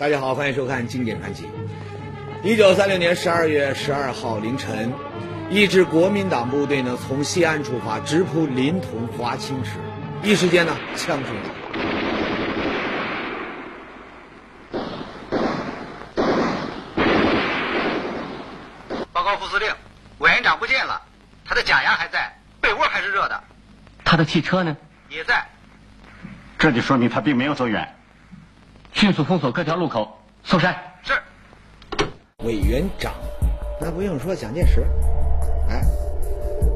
大家好，欢迎收看《经典传奇》。一九三六年十二月十二号凌晨，一支国民党部队呢从西安出发，直扑临潼华清池，一时间呢枪声大。报告副司令，委员长不见了，他的假牙还在，被窝还是热的，他的汽车呢？也在。这就说明他并没有走远。迅速封锁各条路口，搜山。是。委员长，那不用说，蒋介石。哎，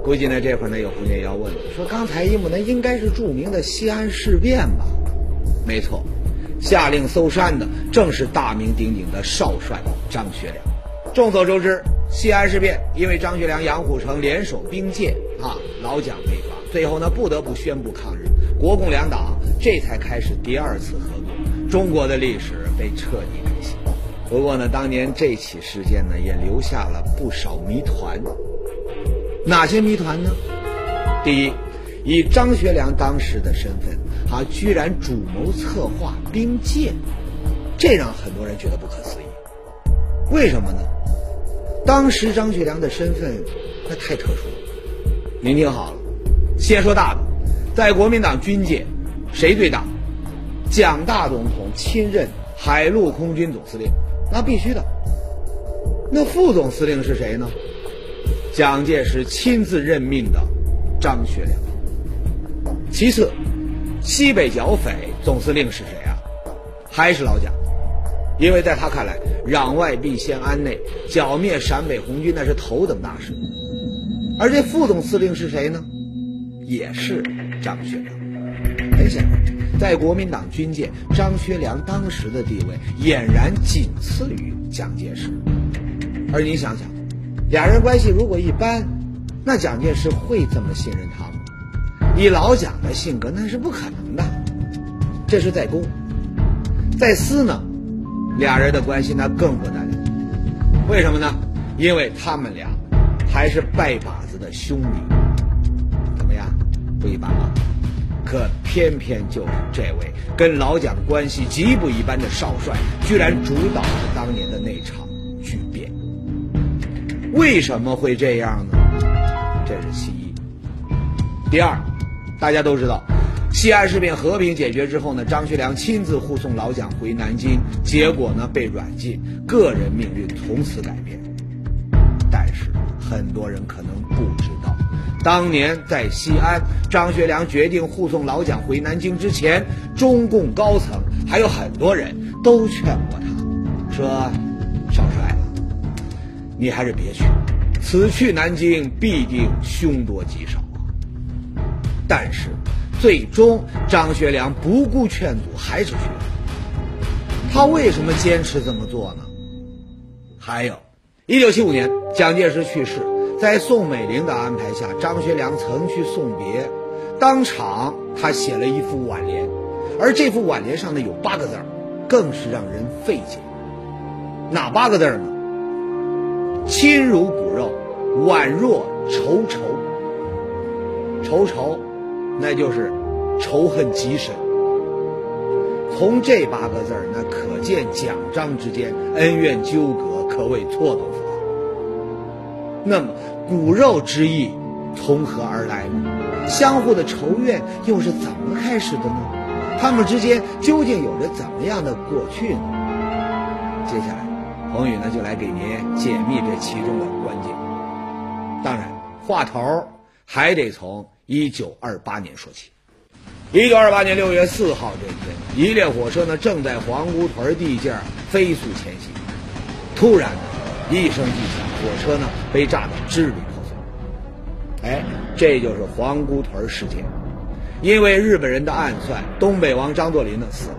估计呢这会儿呢有红姐要问了，说刚才一幕呢应该是著名的西安事变吧？没错，下令搜山的正是大名鼎鼎的少帅张学良。众所周知，西安事变因为张学良、杨虎城联手兵谏啊，老蒋被抓，最后呢不得不宣布抗日，国共两党这才开始第二次合作。中国的历史被彻底改写。不过呢，当年这起事件呢，也留下了不少谜团。哪些谜团呢？第一，以张学良当时的身份，他居然主谋策划兵谏，这让很多人觉得不可思议。为什么呢？当时张学良的身份那太特殊了。您听好了，先说大的，在国民党军界，谁最大？蒋大总统亲任海陆空军总司令，那必须的。那副总司令是谁呢？蒋介石亲自任命的张学良。其次，西北剿匪总司令是谁啊？还是老蒋，因为在他看来，攘外必先安内，剿灭陕北红军那是头等大事。而这副总司令是谁呢？也是张学良。很显然。在国民党军界，张学良当时的地位俨然仅次于蒋介石。而你想想，俩人关系如果一般，那蒋介石会这么信任他吗？以老蒋的性格，那是不可能的。这是在公，在私呢，俩人的关系那更不得了。为什么呢？因为他们俩还是拜把子的兄弟。怎么样，不一般吧？可偏偏就是这位跟老蒋关系极不一般的少帅，居然主导了当年的那场巨变。为什么会这样呢？这是其一。第二，大家都知道，西安事变和平解决之后呢，张学良亲自护送老蒋回南京，结果呢被软禁，个人命运从此改变。但是很多人可能不知道。当年在西安，张学良决定护送老蒋回南京之前，中共高层还有很多人都劝过他，说：“少帅，你还是别去，此去南京必定凶多吉少啊。”但是，最终张学良不顾劝阻，还是去了。他为什么坚持这么做呢？还有，一九七五年，蒋介石去世。在宋美龄的安排下，张学良曾去送别，当场他写了一副挽联，而这副挽联上呢有八个字更是让人费解。哪八个字呢？亲如骨肉，宛若仇仇。仇仇，那就是仇恨极深。从这八个字那可见蒋张之间恩怨纠葛可谓错综复。那么。骨肉之义从何而来呢？相互的仇怨又是怎么开始的呢？他们之间究竟有着怎么样的过去呢？接下来，宏宇呢就来给您解密这其中的关键。当然，话头还得从一九二八年说起。一九二八年六月四号这天，一列火车呢正在皇姑屯地界飞速前行，突然。一声巨响，火车呢被炸得支离破碎。哎，这就是皇姑屯事件。因为日本人的暗算，东北王张作霖呢死了。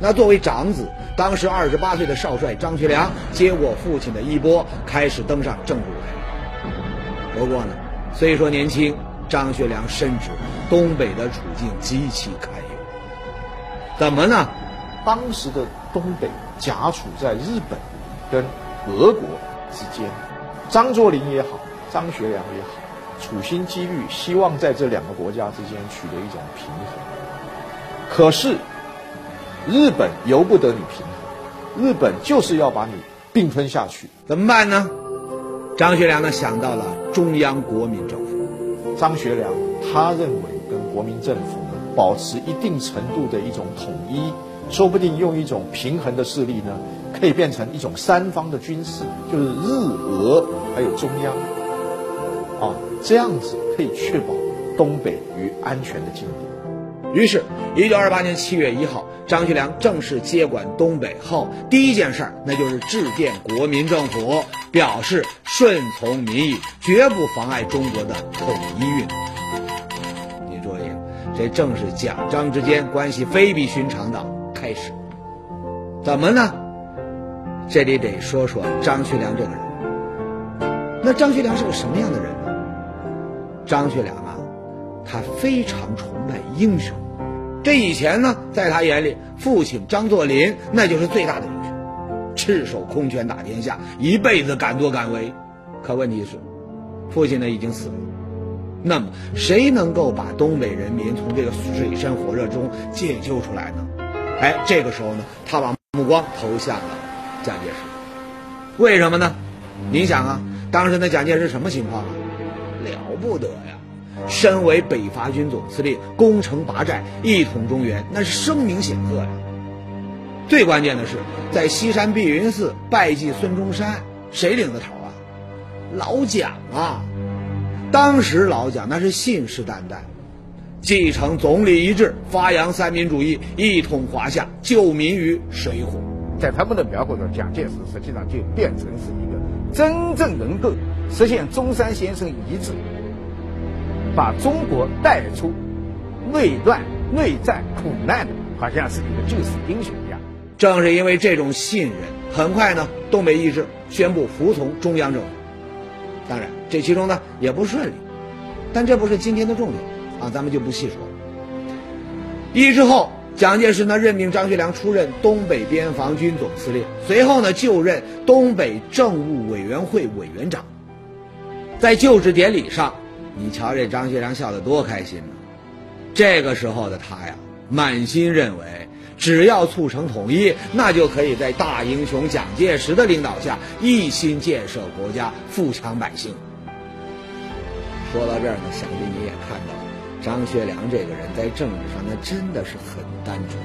那作为长子，当时二十八岁的少帅张学良接过父亲的衣钵，开始登上政治舞台。不过呢，虽说年轻，张学良深知东北的处境极其堪忧。怎么呢？当时的东北夹处在日本跟。俄国之间，张作霖也好，张学良也好，处心积虑希望在这两个国家之间取得一种平衡。可是，日本由不得你平衡，日本就是要把你并吞下去，怎么办呢？张学良呢想到了中央国民政府。张学良他认为跟国民政府呢保持一定程度的一种统一，说不定用一种平衡的势力呢，可以变成一种三方的军事，就是日俄还有中央，啊，这样子可以确保东北于安全的境地。于是，一九二八年七月一号，张学良正式接管东北后，第一件事儿那就是致电国民政府，表示顺从民意，绝不妨碍中国的统一运动。你注意，这正是蒋张之间关系非比寻常的开始。怎么呢？这里得说说张学良这个人。那张学良是个什么样的人呢？张学良啊，他非常崇拜英雄。这以前呢，在他眼里，父亲张作霖那就是最大的英雄，赤手空拳打天下，一辈子敢作敢为。可问题是，父亲呢已经死了，那么谁能够把东北人民从这个水深火热中解救出来呢？哎，这个时候呢，他把目光投向了蒋介石。为什么呢？您想啊，当时的蒋介石什么情况啊？了不得呀！身为北伐军总司令，攻城拔寨，一统中原，那是声名显赫呀。最关键的是，在西山碧云寺拜祭孙中山，谁领的头啊？老蒋啊！当时老蒋那是信誓旦旦，继承总理遗志，发扬三民主义，一统华夏，救民于水火。在他们的描绘中，蒋介石实际上就变成是一个真正能够实现中山先生遗志。把中国带出内乱、内战、苦难的，好像是一个救世英雄一样。正是因为这种信任，很快呢，东北义志宣布服从中央政府。当然，这其中呢也不顺利，但这不是今天的重点啊，咱们就不细说。一之后，蒋介石呢任命张学良出任东北边防军总司令，随后呢就任东北政务委员会委员长。在就职典礼上。你瞧这张学良笑得多开心呢！这个时候的他呀，满心认为只要促成统一，那就可以在大英雄蒋介石的领导下一心建设国家、富强百姓。说到这儿呢，想必你也看到了，张学良这个人在政治上那真的是很单纯，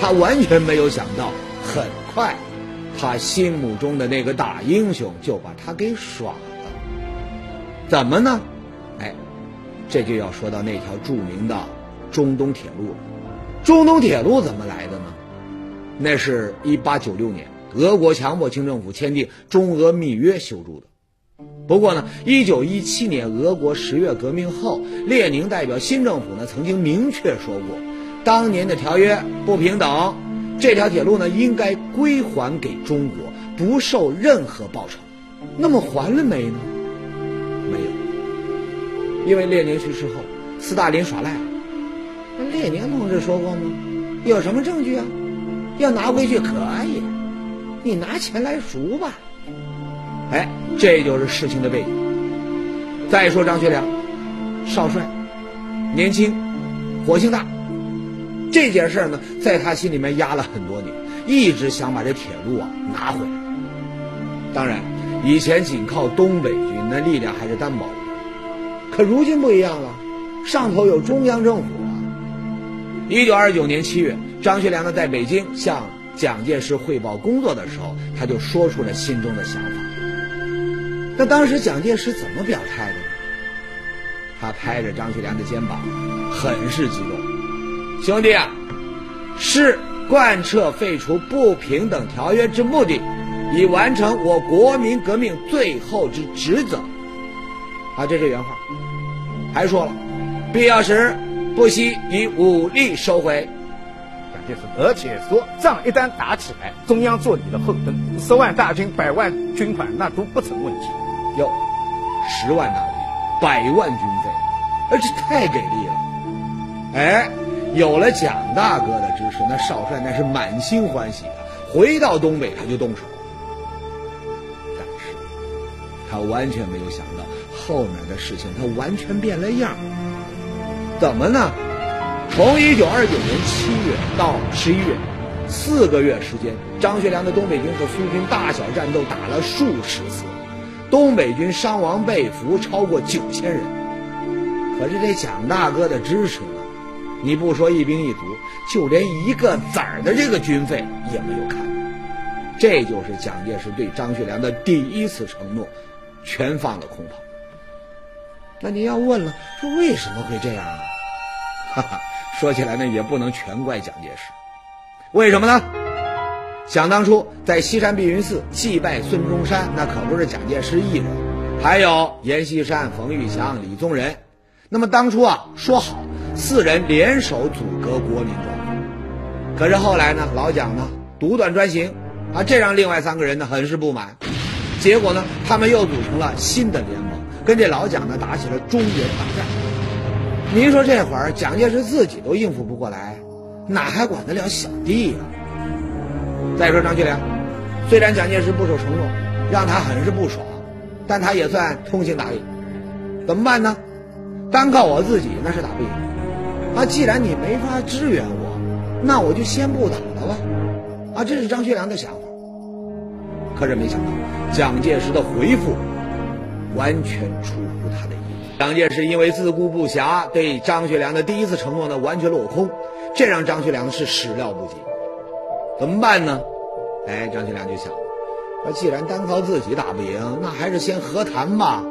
他完全没有想到，很快，他心目中的那个大英雄就把他给耍了。怎么呢？哎，这就要说到那条著名的中东铁路了。中东铁路怎么来的呢？那是一八九六年，俄国强迫清政府签订中俄密约修筑的。不过呢，一九一七年俄国十月革命后，列宁代表新政府呢曾经明确说过，当年的条约不平等，这条铁路呢应该归还给中国，不受任何报酬。那么还了没呢？没有。因为列宁去世后，斯大林耍赖了。那列宁同志说过吗？有什么证据啊？要拿回去可以，你拿钱来赎吧。哎，这就是事情的背景。再说张学良，少帅，年轻，火性大，这件事呢，在他心里面压了很多年，一直想把这铁路啊拿回来。当然，以前仅靠东北军，那力量还是单薄。可如今不一样了，上头有中央政府啊。一九二九年七月，张学良呢在北京向蒋介石汇报工作的时候，他就说出了心中的想法。那当时蒋介石怎么表态的呢？他拍着张学良的肩膀，很是激动：“兄弟啊，是贯彻废除不平等条约之目的，以完成我国民革命最后之职责。”啊，这是原话。还说了，必要时不惜以武力收回。蒋介石，而且说仗一旦打起来，中央做你的后盾，十万大军、百万军款那都不成问题。哟，十万大军、百万军费，而且太给力了。哎，有了蒋大哥的支持，那少帅那是满心欢喜啊！回到东北他就动手。但是，他完全没有想到。后面的事情他完全变了样，怎么呢？从一九二九年七月到十一月，四个月时间，张学良的东北军和苏军大小战斗打了数十次，东北军伤亡被俘超过九千人。可是这蒋大哥的支持？你不说一兵一卒，就连一个子儿的这个军费也没有看。这就是蒋介石对张学良的第一次承诺，全放了空炮。那您要问了，说为什么会这样呢？哈哈，说起来呢，也不能全怪蒋介石。为什么呢？想当初在西山碧云寺祭拜孙中山，那可不是蒋介石一人，还有阎锡山、冯玉祥、李宗仁。那么当初啊，说好四人联手阻隔国民政府，可是后来呢，老蒋呢独断专行，啊，这让另外三个人呢很是不满。结果呢，他们又组成了新的联盟，跟这老蒋呢打起了中原大战。您说这会儿蒋介石自己都应付不过来。哪还管得了小弟呀？再说张学良，虽然蒋介石不守承诺，让他很是不爽，但他也算通情达理。怎么办呢？单靠我自己那是打不赢。啊，既然你没法支援我，那我就先不打了吧。啊，这是张学良的想法。可是没想到，蒋介石的回复完全出乎他的意料。蒋介石因为自顾不暇，对张学良的第一次承诺呢完全落空。这让张学良是始料不及，怎么办呢？哎，张学良就想，说既然单靠自己打不赢，那还是先和谈吧。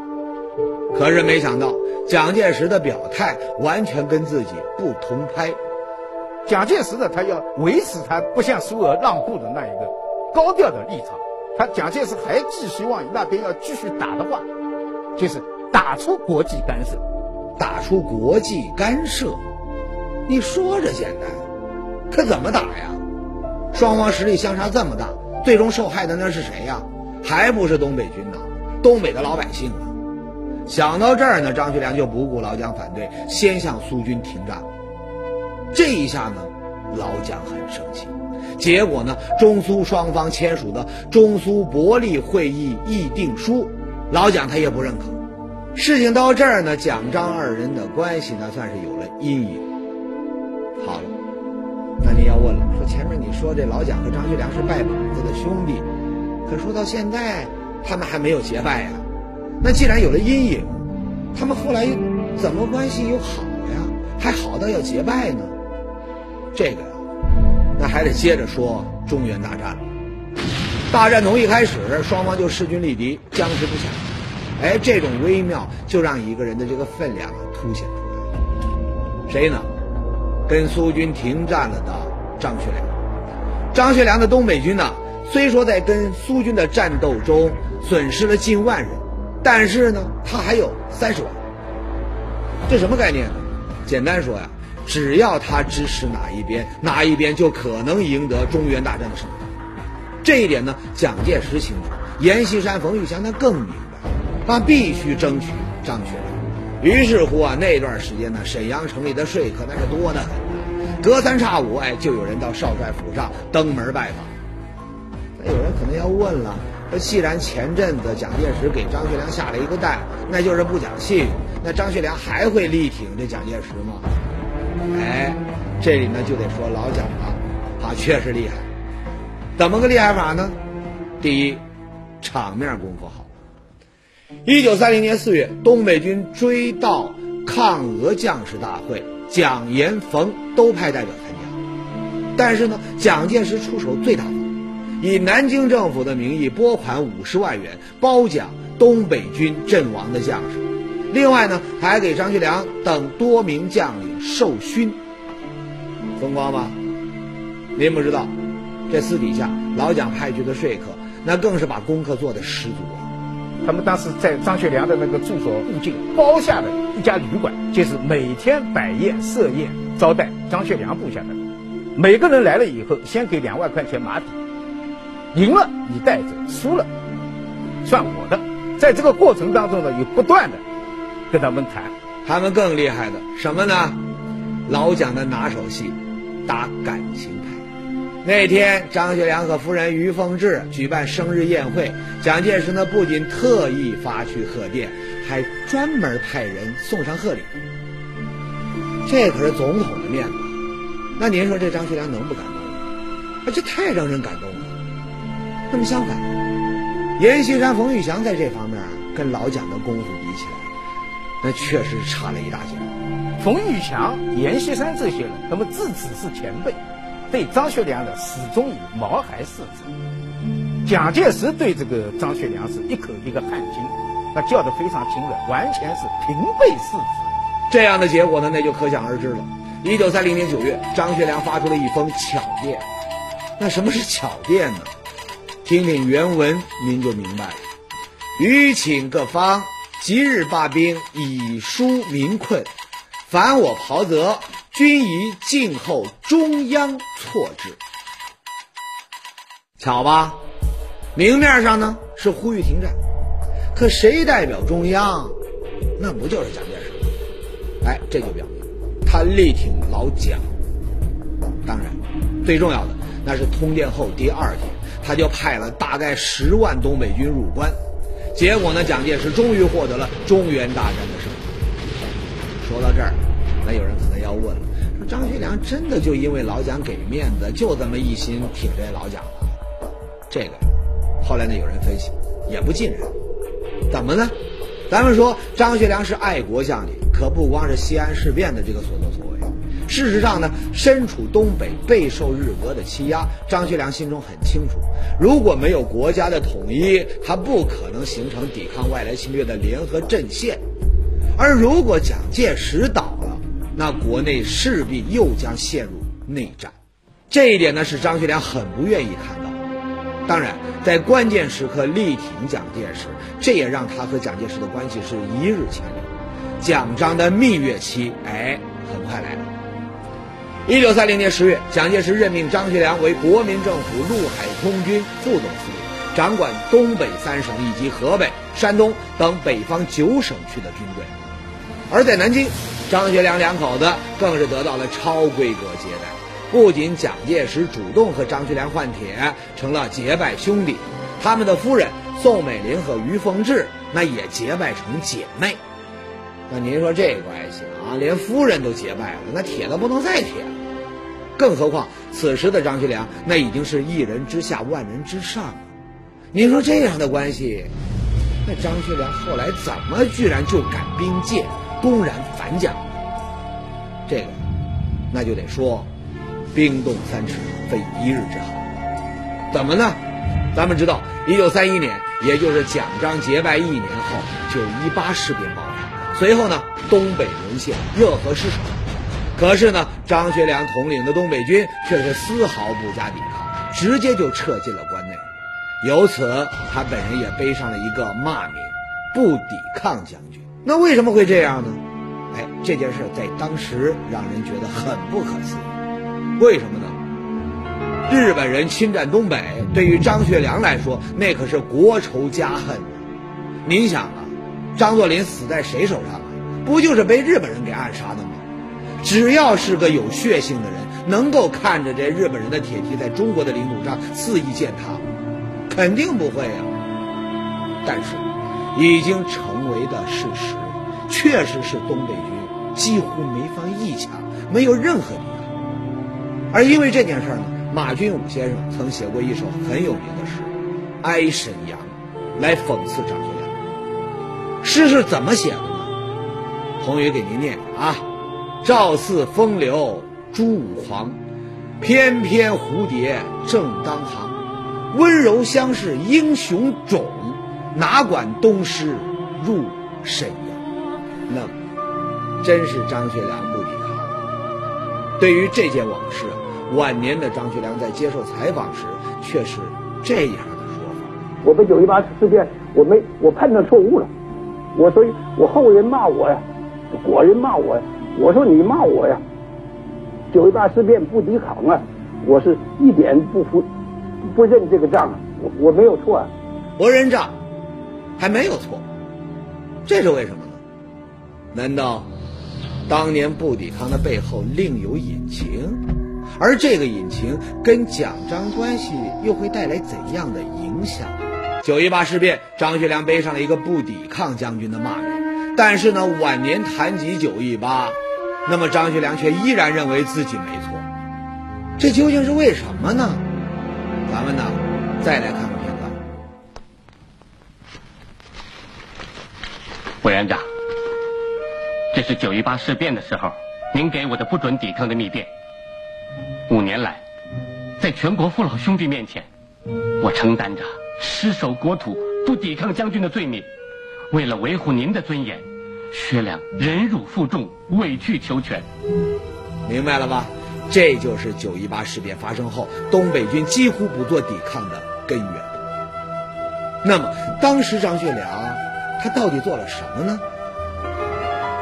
可是没想到，蒋介石的表态完全跟自己不同拍。蒋介石呢，他要维持他不向苏俄让步的那一个高调的立场。他蒋介石还寄希望那边要继续打的话，就是打出国际干涉，打出国际干涉。你说着简单，可怎么打呀？双方实力相差这么大，最终受害的那是谁呀？还不是东北军呐，东北的老百姓啊！想到这儿呢，张学良就不顾老蒋反对，先向苏军停战。这一下呢，老蒋很生气。结果呢，中苏双方签署的中苏伯利会议议定书，老蒋他也不认可。事情到这儿呢，蒋张二人的关系呢，算是有了阴影。好了，那你要问了，说前面你说这老蒋和张学良是拜把子的兄弟，可说到现在，他们还没有结拜呀。那既然有了阴影，他们后来怎么关系又好了呀？还好到要结拜呢？这个呀，那还得接着说中原大战。大战从一开始，双方就势均力敌，僵持不下。哎，这种微妙就让一个人的这个分量啊凸显出来。谁呢？跟苏军停战了的张学良，张学良的东北军呢，虽说在跟苏军的战斗中损失了近万人，但是呢，他还有三十万。这什么概念呢？简单说呀，只要他支持哪一边，哪一边就可能赢得中原大战的胜利。这一点呢，蒋介石清楚，阎锡山、冯玉祥他更明白，他必须争取张学良。于是乎啊，那段时间呢，沈阳城里的说客那是多得很，隔三差五哎，就有人到少帅府上登门拜访。那有人可能要问了，那既然前阵子蒋介石给张学良下了一个蛋，那就是不讲信用，那张学良还会力挺这蒋介石吗？哎，这里呢就得说老蒋了，他确实厉害。怎么个厉害法呢？第一，场面功夫好。一九三零年四月，东北军追悼抗俄将士大会，蒋、阎、冯都派代表参加。但是呢，蒋介石出手最大方，以南京政府的名义拨款五十万元褒奖东北军阵亡的将士，另外呢，还给张学良等多名将领授勋。风光吧？您不知道，这私底下老蒋派去的说客，那更是把功课做得十足啊。他们当时在张学良的那个住所附近包下的一家旅馆，就是每天摆宴设宴招待张学良部下的。每个人来了以后，先给两万块钱马匹，赢了你带走，输了算我的。在这个过程当中呢，有不断的跟他们谈。他们更厉害的什么呢？老蒋的拿手戏，打感情牌。那天，张学良和夫人于凤至举办生日宴会，蒋介石呢不仅特意发去贺电，还专门派人送上贺礼。这可是总统的面子，那您说这张学良能不感动吗？啊这太让人感动了。那么相反，阎锡山、冯玉祥在这方面跟老蒋的功夫比起来，那确实差了一大截。冯玉祥、阎锡山这些人，那么自此是前辈，对张学良的始终以毛孩视之。蒋介石对这个张学良是一口一个汉奸，那叫得非常亲热，完全是平辈视之。这样的结果呢，那就可想而知了。一九三零年九月，张学良发出了一封巧电。那什么是巧电呢？听听原文，您就明白了。余请各方即日罢兵，以纾民困。凡我袍泽，均宜静候中央措置。巧吧？明面上呢是呼吁停战，可谁代表中央？那不就是蒋介石吗？哎，这就表明他力挺老蒋。当然，最重要的那是通电后第二天，他就派了大概十万东北军入关。结果呢，蒋介石终于获得了中原大战的胜利。说到这儿，那有人可能要问了：说张学良真的就因为老蒋给面子，就这么一心挺这老蒋吗？这个，后来呢，有人分析，也不尽然。怎么呢？咱们说张学良是爱国将领，可不光是西安事变的这个所作所为。事实上呢，身处东北，备受日俄的欺压，张学良心中很清楚，如果没有国家的统一，他不可能形成抵抗外来侵略的联合阵线。而如果蒋介石倒了，那国内势必又将陷入内战。这一点呢，是张学良很不愿意看到。当然，在关键时刻力挺蒋介石，这也让他和蒋介石的关系是一日千里。蒋张的蜜月期，哎，很快来了。一九三零年十月，蒋介石任命张学良为国民政府陆海空军副总司令，掌管东北三省以及河北、山东等北方九省区的军队。而在南京，张学良两口子更是得到了超规格接待。不仅蒋介石主动和张学良换帖，成了结拜兄弟，他们的夫人宋美龄和于凤至那也结拜成姐妹。那您说这关系啊，连夫人都结拜了，那铁都不能再铁了。更何况此时的张学良那已经是一人之下万人之上了。您说这样的关系，那张学良后来怎么居然就敢兵谏，公然反蒋？这个，那就得说。冰冻三尺，非一日之寒。怎么呢？咱们知道，一九三一年，也就是蒋张结拜一年后，九一八事变爆发。随后呢，东北沦陷，热河失守。可是呢，张学良统领的东北军却是丝毫不加抵抗，直接就撤进了关内。由此，他本人也背上了一个骂名——不抵抗将军。那为什么会这样呢？哎，这件事在当时让人觉得很不可思议。为什么呢？日本人侵占东北，对于张学良来说，那可是国仇家恨。您想啊，张作霖死在谁手上啊？不就是被日本人给暗杀的吗？只要是个有血性的人，能够看着这日本人的铁蹄在中国的领土上肆意践踏，肯定不会啊。但是，已经成为的事实，确实是东北军几乎没放一枪，没有任何。而因为这件事呢，马君武先生曾写过一首很有名的诗《哀沈阳》，来讽刺张学良。诗是怎么写的呢？红宇给您念念啊：“赵四风流朱五黄，翩翩蝴蝶正当行。温柔乡是英雄冢，哪管东施入沈阳。”那，真是张学良不抵抗。对于这件往事。晚年的张学良在接受采访时，却是这样的说法：“我们九一八事变，我没我判断错误了，我所以，我后人骂我呀，果人骂我呀，我说你骂我呀，九一八事变不抵抗啊，我是一点不服，不认这个账啊，我我没有错啊，不认账，还没有错，这是为什么呢？难道当年不抵抗的背后另有隐情？”而这个隐情跟蒋张关系又会带来怎样的影响？九一八事变，张学良背上了一个不抵抗将军的骂名，但是呢，晚年谈及九一八，那么张学良却依然认为自己没错，这究竟是为什么呢？咱们呢，再来看看片段。委员长，这是九一八事变的时候，您给我的不准抵抗的密电。五年来，在全国父老兄弟面前，我承担着失守国土、不抵抗将军的罪名。为了维护您的尊严，薛良忍辱负重、委曲求全。明白了吧？这就是九一八事变发生后，东北军几乎不做抵抗的根源。那么，当时张学良他到底做了什么呢？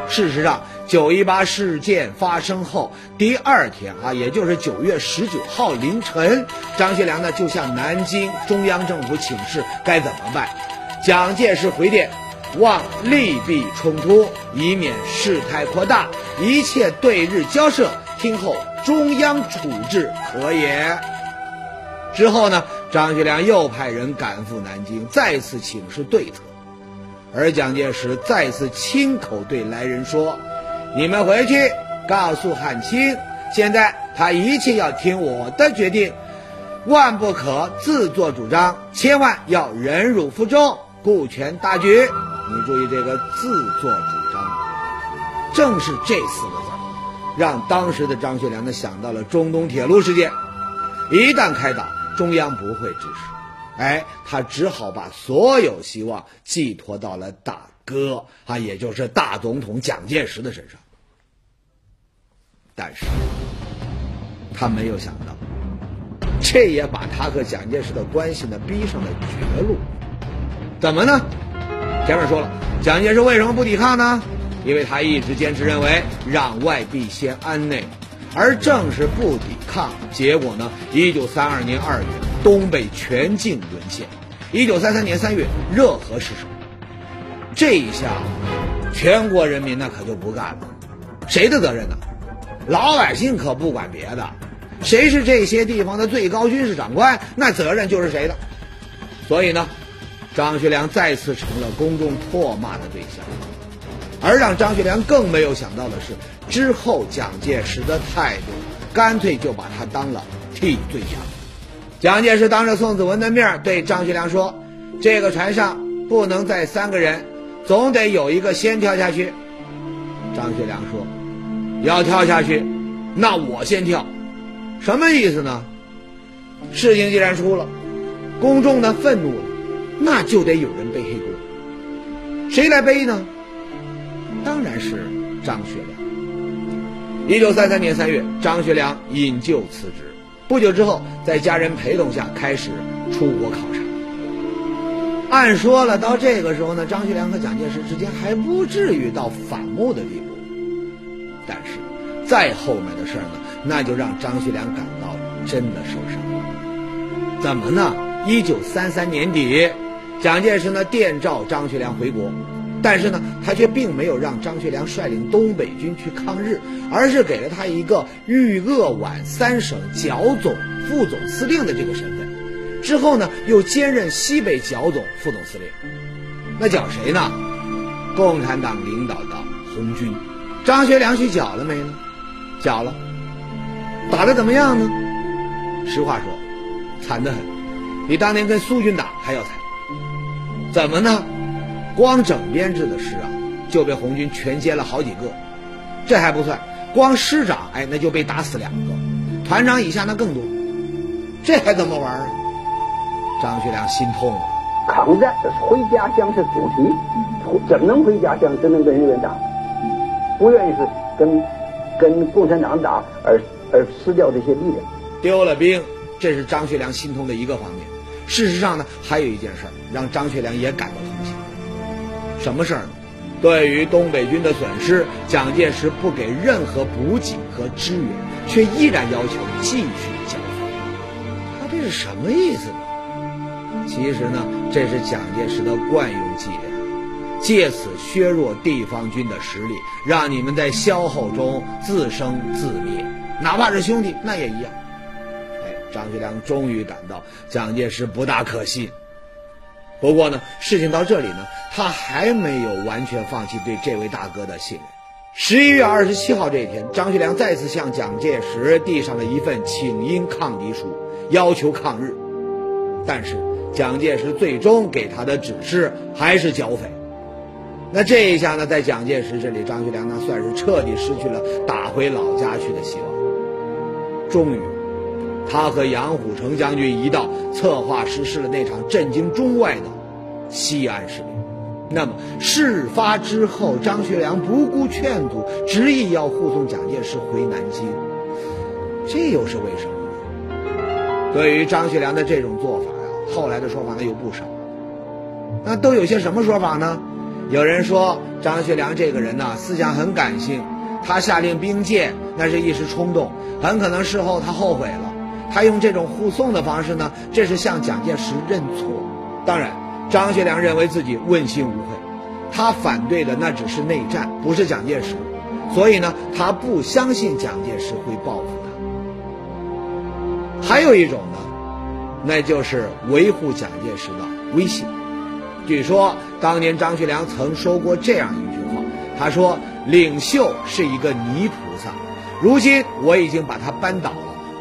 事实上，九一八事件发生后第二天啊，也就是九月十九号凌晨，张学良呢就向南京中央政府请示该怎么办。蒋介石回电，望利弊冲突，以免事态扩大，一切对日交涉，听候中央处置可也。之后呢，张学良又派人赶赴南京，再次请示对策。而蒋介石再次亲口对来人说：“你们回去告诉汉卿，现在他一切要听我的决定，万不可自作主张，千万要忍辱负重，顾全大局。你注意这个‘自作主张’，正是这四个字，让当时的张学良呢想到了中东铁路事件。一旦开打，中央不会支持。”哎，他只好把所有希望寄托到了大哥啊，也就是大总统蒋介石的身上。但是，他没有想到，这也把他和蒋介石的关系呢逼上了绝路。怎么呢？前面说了，蒋介石为什么不抵抗呢？因为他一直坚持认为让外必先安内，而正是不抵抗，结果呢，一九三二年二月。东北全境沦陷，一九三三年三月热河失守，这一下，全国人民那可就不干了，谁的责任呢？老百姓可不管别的，谁是这些地方的最高军事长官，那责任就是谁的。所以呢，张学良再次成了公众唾骂的对象，而让张学良更没有想到的是，之后蒋介石的态度，干脆就把他当了替罪羊。蒋介石当着宋子文的面对张学良说：“这个船上不能载三个人，总得有一个先跳下去。”张学良说：“要跳下去，那我先跳。”什么意思呢？事情既然出了，公众呢愤怒了，那就得有人背黑锅。谁来背呢？当然是张学良。一九三三年三月，张学良引咎辞职。不久之后，在家人陪同下开始出国考察。按说了，到这个时候呢，张学良和蒋介石之间还不至于到反目的地步。但是，再后面的事儿呢，那就让张学良感到真的受伤。怎么呢？一九三三年底，蒋介石呢电召张学良回国。但是呢，他却并没有让张学良率领东北军去抗日，而是给了他一个豫鄂皖三省剿总副总司令的这个身份。之后呢，又兼任西北剿总副总司令。那剿谁呢？共产党领导的红军。张学良去剿了没呢？剿了。打的怎么样呢？实话说，惨得很，比当年跟苏军打还要惨。怎么呢？光整编制的师啊，就被红军全歼了好几个，这还不算，光师长哎，那就被打死两个，团长以下那更多，这还怎么玩啊？张学良心痛啊！抗战回家乡是主题，怎么能回家乡？只能跟日本打，不愿意是跟跟共产党打，而而失掉这些力量，丢了兵，这是张学良心痛的一个方面。事实上呢，还有一件事儿让张学良也感到同情。什么事儿呢？对于东北军的损失，蒋介石不给任何补给和支援，却依然要求继续剿匪。他这是什么意思呢？其实呢，这是蒋介石的惯用伎俩，借此削弱地方军的实力，让你们在消耗中自生自灭。哪怕是兄弟，那也一样。张学良终于感到蒋介石不大可信。不过呢，事情到这里呢。他还没有完全放弃对这位大哥的信任。十一月二十七号这一天，张学良再次向蒋介石递上了一份请缨抗敌书，要求抗日。但是蒋介石最终给他的指示还是剿匪。那这一下呢，在蒋介石这里，张学良呢算是彻底失去了打回老家去的希望。终于，他和杨虎城将军一道策划实施了那场震惊中外的西安事变。那么事发之后，张学良不顾劝阻，执意要护送蒋介石回南京，这又是为什么呢？对于张学良的这种做法呀，后来的说法呢有不少。那都有些什么说法呢？有人说张学良这个人呢，思想很感性，他下令兵谏那是一时冲动，很可能事后他后悔了。他用这种护送的方式呢，这是向蒋介石认错。当然，张学良认为自己问心无愧，他反对的那只是内战，不是蒋介石，所以呢，他不相信蒋介石会报复他。还有一种呢，那就是维护蒋介石的威信。据说当年张学良曾说过这样一句话，他说：“领袖是一个泥菩萨，如今我已经把他扳倒，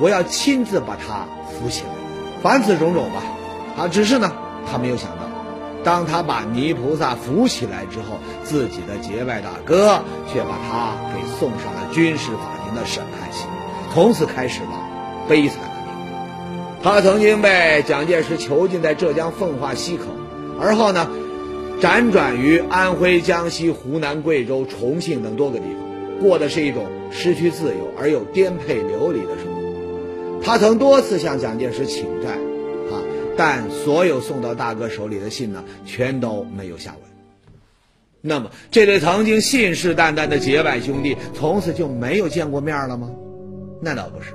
我要亲自把他扶起来。”凡此种种吧，啊，只是呢，他没有想到，当他把泥菩萨扶起来之后，自己的结拜大哥却把他给送上了军事法庭的审判席，从此开始了悲惨的命运。他曾经被蒋介石囚禁在浙江奉化溪口。而后呢，辗转于安徽、江西、湖南、贵州、重庆等多个地方，过的是一种失去自由而又颠沛流离的生活。他曾多次向蒋介石请战，啊，但所有送到大哥手里的信呢，全都没有下文。那么，这对曾经信誓旦旦的结拜兄弟，从此就没有见过面了吗？那倒不是。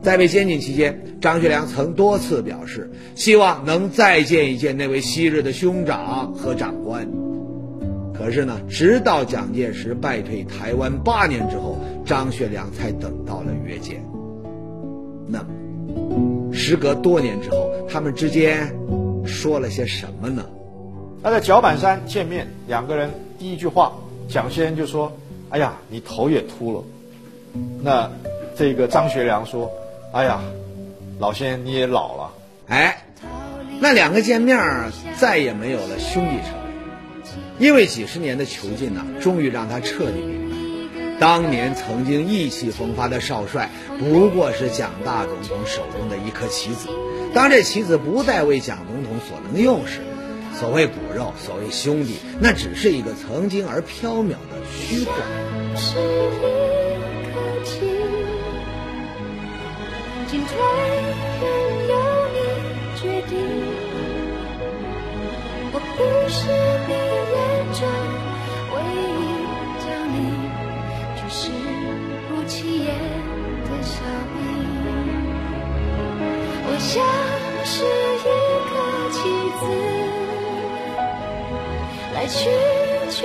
在被监禁期间，张学良曾多次表示希望能再见一见那位昔日的兄长和长官。可是呢，直到蒋介石败退台湾八年之后，张学良才等到了约见。那么，时隔多年之后，他们之间说了些什么呢？他在脚板山见面，两个人第一句话，蒋先生就说：“哎呀，你头也秃了。”那这个张学良说。哎呀，老先你也老了，哎，那两个见面再也没有了兄弟称谓，因为几十年的囚禁呢，终于让他彻底当年曾经意气风发的少帅，不过是蒋大总统手中的一颗棋子。当这棋子不再为蒋总统所能用时，所谓骨肉，所谓兄弟，那只是一个曾经而缥缈的虚幻。进退任由你决定，我不是你眼中眼的小兵。我像是一颗棋子，来去全